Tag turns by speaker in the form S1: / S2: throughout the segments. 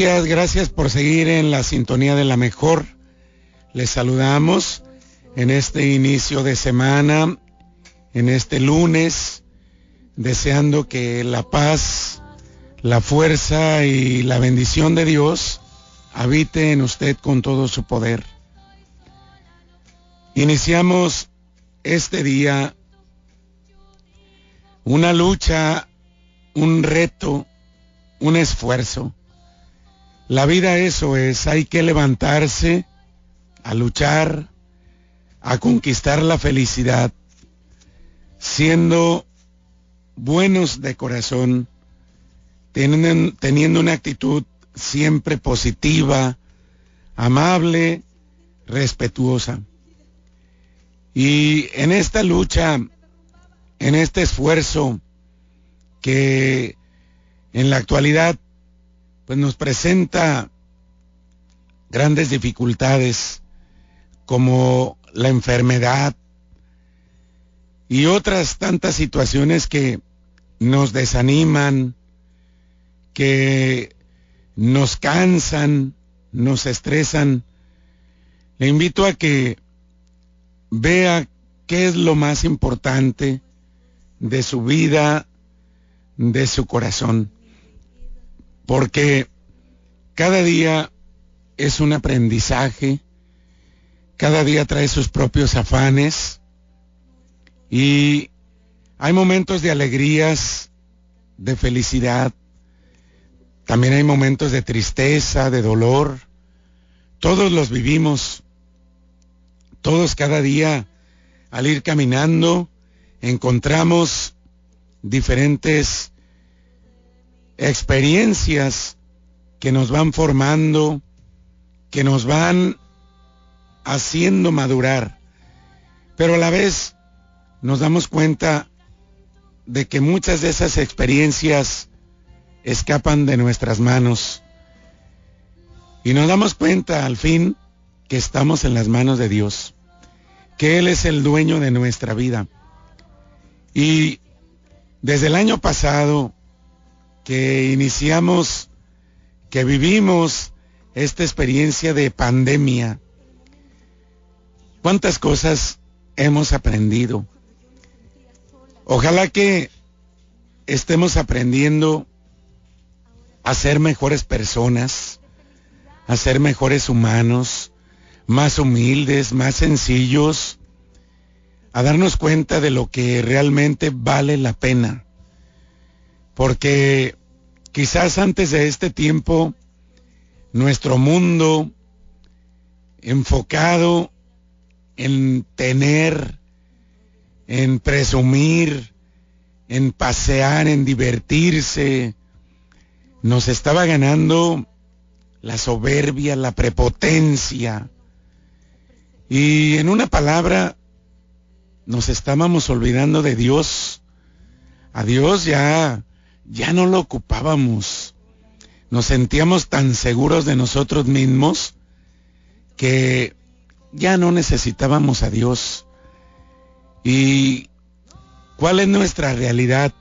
S1: Gracias, gracias por seguir en la sintonía de la mejor. Les saludamos en este inicio de semana, en este lunes, deseando que la paz, la fuerza y la bendición de Dios habite en usted con todo su poder. Iniciamos este día una lucha, un reto, un esfuerzo la vida eso es, hay que levantarse a luchar, a conquistar la felicidad, siendo buenos de corazón, teniendo, una actitud siempre positiva, amable, respetuosa. Y en esta lucha, en este esfuerzo que en la actualidad pues nos presenta grandes dificultades como la enfermedad y otras tantas situaciones que nos desaniman, que nos cansan, nos estresan. Le invito a que vea qué es lo más importante de su vida, de su corazón porque cada día es un aprendizaje, cada día trae sus propios afanes y hay momentos de alegrías, de felicidad, también hay momentos de tristeza, de dolor, todos los vivimos, todos cada día al ir caminando encontramos diferentes experiencias que nos van formando, que nos van haciendo madurar, pero a la vez nos damos cuenta de que muchas de esas experiencias escapan de nuestras manos y nos damos cuenta al fin que estamos en las manos de Dios, que Él es el dueño de nuestra vida. Y desde el año pasado que iniciamos, que vivimos esta experiencia de pandemia. ¿Cuántas cosas hemos aprendido? Ojalá que estemos aprendiendo a ser mejores personas, a ser mejores humanos, más humildes, más sencillos, a darnos cuenta de lo que realmente vale la pena. Porque Quizás antes de este tiempo, nuestro mundo enfocado en tener, en presumir, en pasear, en divertirse, nos estaba ganando la soberbia, la prepotencia. Y en una palabra, nos estábamos olvidando de Dios. A Dios ya ya no lo ocupábamos. Nos sentíamos tan seguros de nosotros mismos que ya no necesitábamos a Dios. ¿Y cuál es nuestra realidad?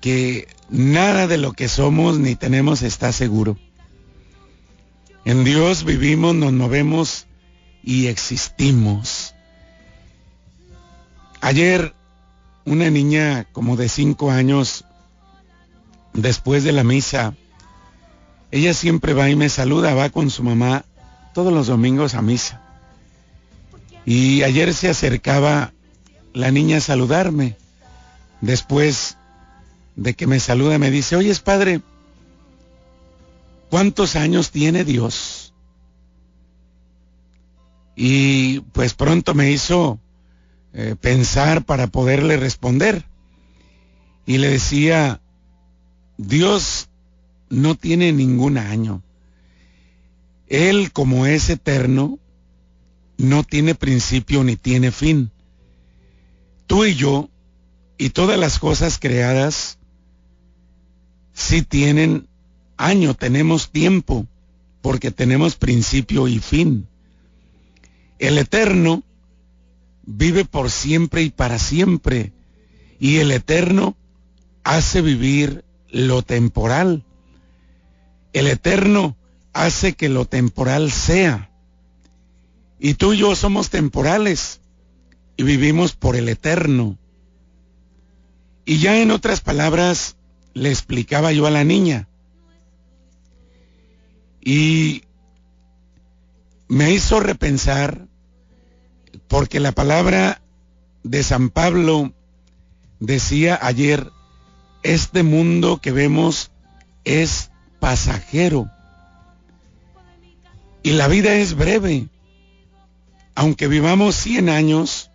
S1: Que nada de lo que somos ni tenemos está seguro. En Dios vivimos, nos movemos y existimos. Ayer una niña como de cinco años después de la misa, ella siempre va y me saluda, va con su mamá todos los domingos a misa. Y ayer se acercaba la niña a saludarme. Después de que me saluda me dice, oye padre, ¿cuántos años tiene Dios? Y pues pronto me hizo eh, pensar para poderle responder. Y le decía, Dios no tiene ningún año. Él, como es eterno, no tiene principio ni tiene fin. Tú y yo, y todas las cosas creadas, sí tienen año, tenemos tiempo, porque tenemos principio y fin. El eterno vive por siempre y para siempre, y el eterno hace vivir lo temporal. el eterno hace que lo temporal sea. Y tú y yo somos temporales y vivimos por el eterno. Y ya en otras palabras le explicaba yo a la niña. Y me hizo repensar porque la palabra de San Pablo decía ayer, este mundo que vemos es pasajero y la vida es breve. Aunque vivamos 100 años,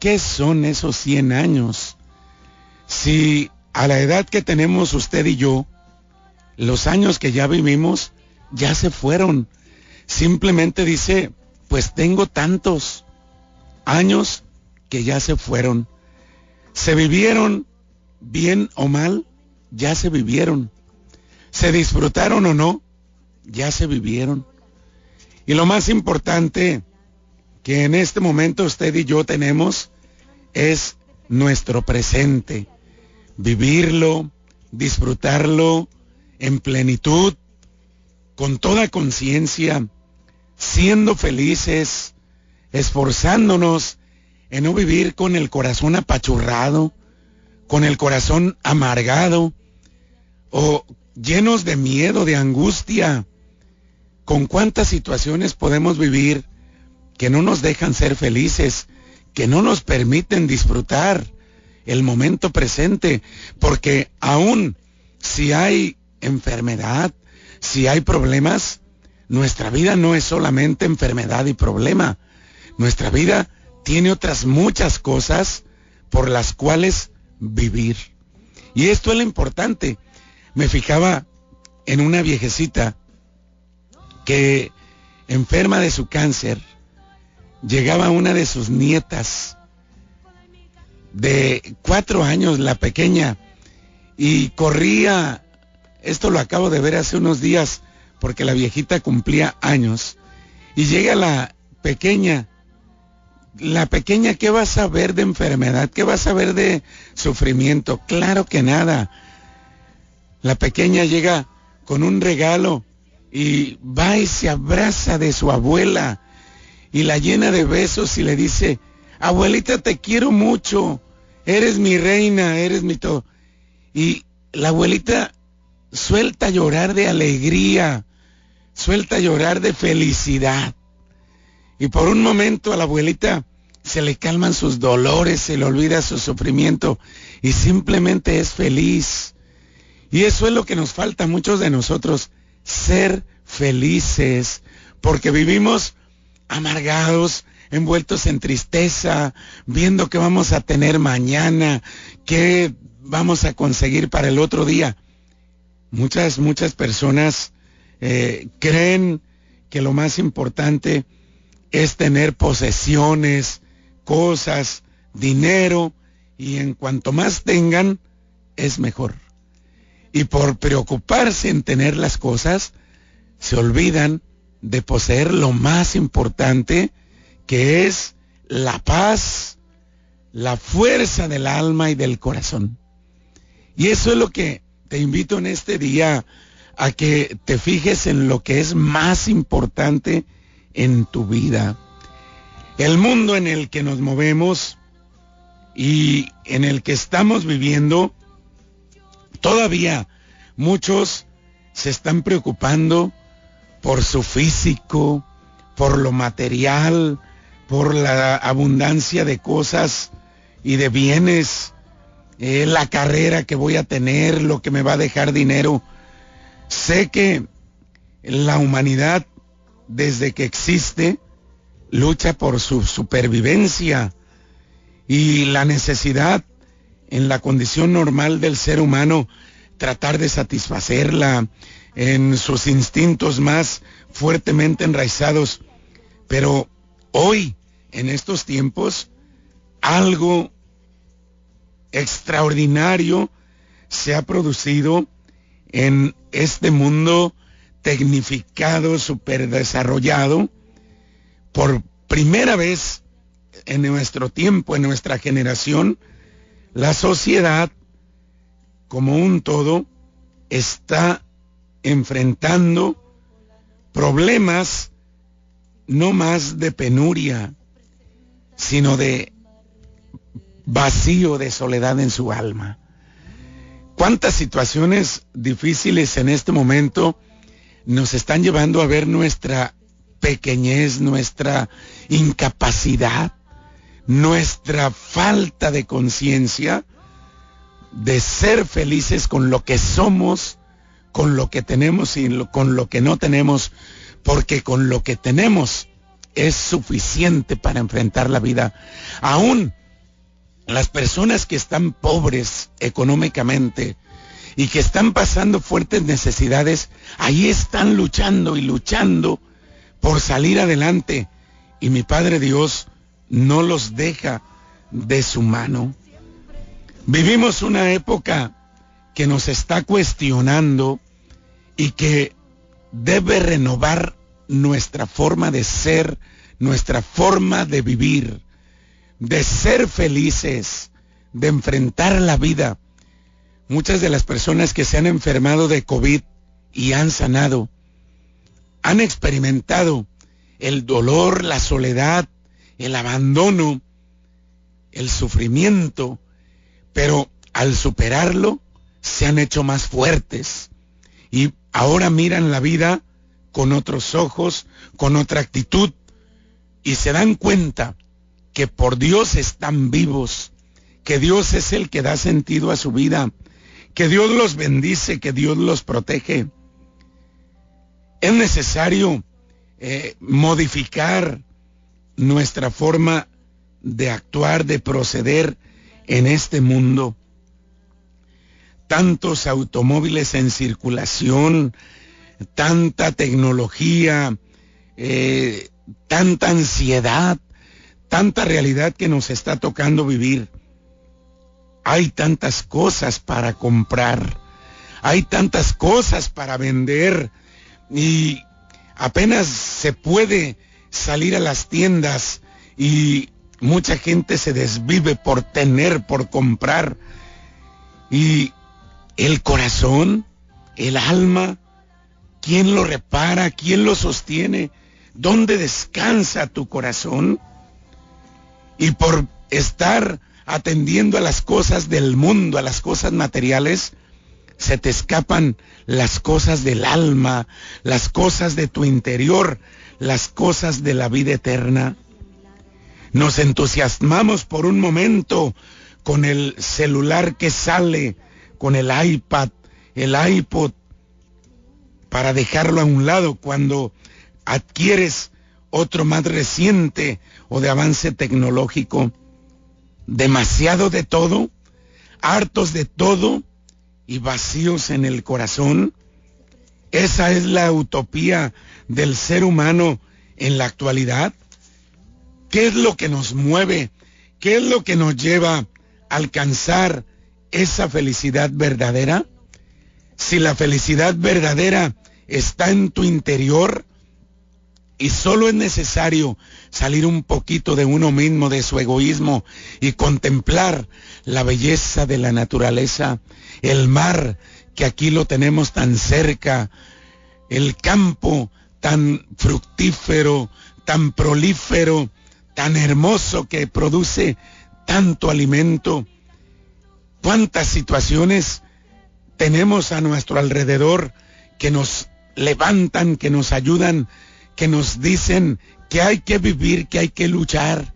S1: ¿qué son esos 100 años? Si a la edad que tenemos usted y yo, los años que ya vivimos ya se fueron. Simplemente dice, pues tengo tantos años que ya se fueron. Se vivieron bien o mal, ya se vivieron. Se disfrutaron o no, ya se vivieron. Y lo más importante que en este momento usted y yo tenemos es nuestro presente. Vivirlo, disfrutarlo en plenitud, con toda conciencia, siendo felices, esforzándonos en no vivir con el corazón apachurrado, con el corazón amargado o llenos de miedo, de angustia. ¿Con cuántas situaciones podemos vivir que no nos dejan ser felices, que no nos permiten disfrutar el momento presente? Porque aún si hay enfermedad, si hay problemas, nuestra vida no es solamente enfermedad y problema. Nuestra vida tiene otras muchas cosas por las cuales vivir. Y esto es lo importante. Me fijaba en una viejecita que enferma de su cáncer, llegaba una de sus nietas de cuatro años, la pequeña, y corría, esto lo acabo de ver hace unos días, porque la viejita cumplía años, y llega la pequeña la pequeña, ¿qué va a saber de enfermedad? ¿Qué va a saber de sufrimiento? Claro que nada. La pequeña llega con un regalo y va y se abraza de su abuela y la llena de besos y le dice, abuelita te quiero mucho, eres mi reina, eres mi todo. Y la abuelita suelta llorar de alegría, suelta llorar de felicidad. Y por un momento a la abuelita se le calman sus dolores, se le olvida su sufrimiento y simplemente es feliz. Y eso es lo que nos falta a muchos de nosotros, ser felices, porque vivimos amargados, envueltos en tristeza, viendo qué vamos a tener mañana, qué vamos a conseguir para el otro día. Muchas, muchas personas eh, creen que lo más importante es tener posesiones, cosas, dinero, y en cuanto más tengan, es mejor. Y por preocuparse en tener las cosas, se olvidan de poseer lo más importante, que es la paz, la fuerza del alma y del corazón. Y eso es lo que te invito en este día a que te fijes en lo que es más importante en tu vida el mundo en el que nos movemos y en el que estamos viviendo, todavía muchos se están preocupando por su físico, por lo material, por la abundancia de cosas y de bienes, eh, la carrera que voy a tener, lo que me va a dejar dinero. Sé que la humanidad, desde que existe, lucha por su supervivencia y la necesidad en la condición normal del ser humano tratar de satisfacerla en sus instintos más fuertemente enraizados. Pero hoy, en estos tiempos, algo extraordinario se ha producido en este mundo tecnificado, superdesarrollado, por primera vez en nuestro tiempo, en nuestra generación, la sociedad como un todo está enfrentando problemas no más de penuria, sino de vacío, de soledad en su alma. ¿Cuántas situaciones difíciles en este momento nos están llevando a ver nuestra pequeñez, nuestra incapacidad, nuestra falta de conciencia de ser felices con lo que somos, con lo que tenemos y con lo que no tenemos, porque con lo que tenemos es suficiente para enfrentar la vida. Aún las personas que están pobres económicamente y que están pasando fuertes necesidades, ahí están luchando y luchando por salir adelante. Y mi Padre Dios no los deja de su mano. Vivimos una época que nos está cuestionando y que debe renovar nuestra forma de ser, nuestra forma de vivir, de ser felices, de enfrentar la vida. Muchas de las personas que se han enfermado de COVID y han sanado, han experimentado el dolor, la soledad, el abandono, el sufrimiento, pero al superarlo se han hecho más fuertes. Y ahora miran la vida con otros ojos, con otra actitud y se dan cuenta que por Dios están vivos, que Dios es el que da sentido a su vida, que Dios los bendice, que Dios los protege. Es necesario eh, modificar nuestra forma de actuar, de proceder en este mundo. Tantos automóviles en circulación, tanta tecnología, eh, tanta ansiedad, tanta realidad que nos está tocando vivir. Hay tantas cosas para comprar, hay tantas cosas para vender y apenas se puede salir a las tiendas y mucha gente se desvive por tener, por comprar. Y el corazón, el alma, ¿quién lo repara? ¿Quién lo sostiene? ¿Dónde descansa tu corazón? Y por estar atendiendo a las cosas del mundo, a las cosas materiales, se te escapan las cosas del alma, las cosas de tu interior, las cosas de la vida eterna. Nos entusiasmamos por un momento con el celular que sale, con el iPad, el iPod, para dejarlo a un lado cuando adquieres otro más reciente o de avance tecnológico. Demasiado de todo, hartos de todo y vacíos en el corazón. Esa es la utopía del ser humano en la actualidad. ¿Qué es lo que nos mueve? ¿Qué es lo que nos lleva a alcanzar esa felicidad verdadera? Si la felicidad verdadera está en tu interior y solo es necesario salir un poquito de uno mismo, de su egoísmo y contemplar la belleza de la naturaleza, el mar que aquí lo tenemos tan cerca, el campo tan fructífero, tan prolífero, tan hermoso que produce tanto alimento. ¿Cuántas situaciones tenemos a nuestro alrededor que nos levantan, que nos ayudan, que nos dicen que hay que vivir, que hay que luchar,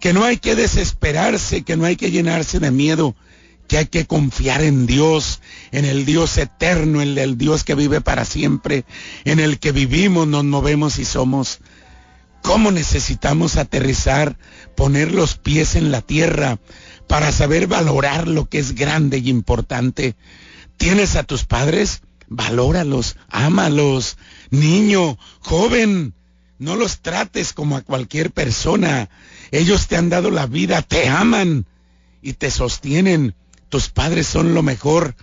S1: que no hay que desesperarse, que no hay que llenarse de miedo, que hay que confiar en Dios, en el Dios eterno, en el Dios que vive para siempre, en el que vivimos, nos movemos y somos. ¿Cómo necesitamos aterrizar, poner los pies en la tierra para saber valorar lo que es grande y importante? ¿Tienes a tus padres? Valóralos, ámalos. Niño, joven, no los trates como a cualquier persona. Ellos te han dado la vida, te aman y te sostienen tus padres son lo mejor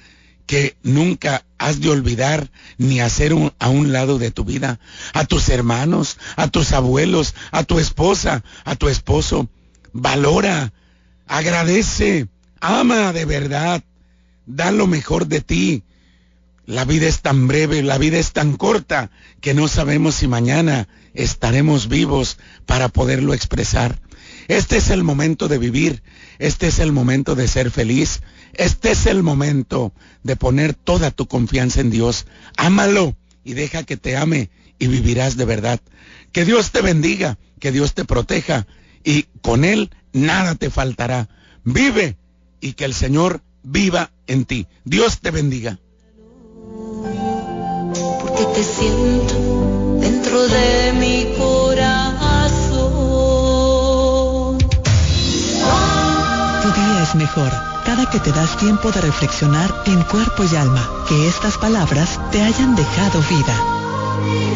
S1: que nunca has de olvidar ni hacer a un lado de tu vida. A tus hermanos, a tus abuelos, a tu esposa, a tu esposo. Valora, agradece, ama de verdad, da lo mejor de ti. La vida es tan breve, la vida es tan corta, que no sabemos si mañana estaremos vivos para poderlo expresar. Este es el momento de vivir, este es el momento de ser feliz, este es el momento de poner toda tu confianza en Dios. Ámalo y deja que te ame y vivirás de verdad. Que Dios te bendiga, que Dios te proteja y con Él nada te faltará. Vive y que el Señor viva en ti. Dios te bendiga.
S2: Porque te siento dentro de mi corazón.
S3: Tu día es mejor cada que te das tiempo de reflexionar en cuerpo y alma, que estas palabras te hayan dejado vida.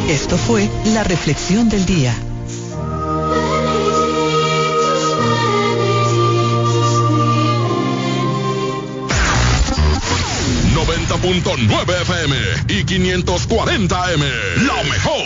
S3: Esto fue la reflexión del día.
S4: 90.9 FM y 540 M. La mejor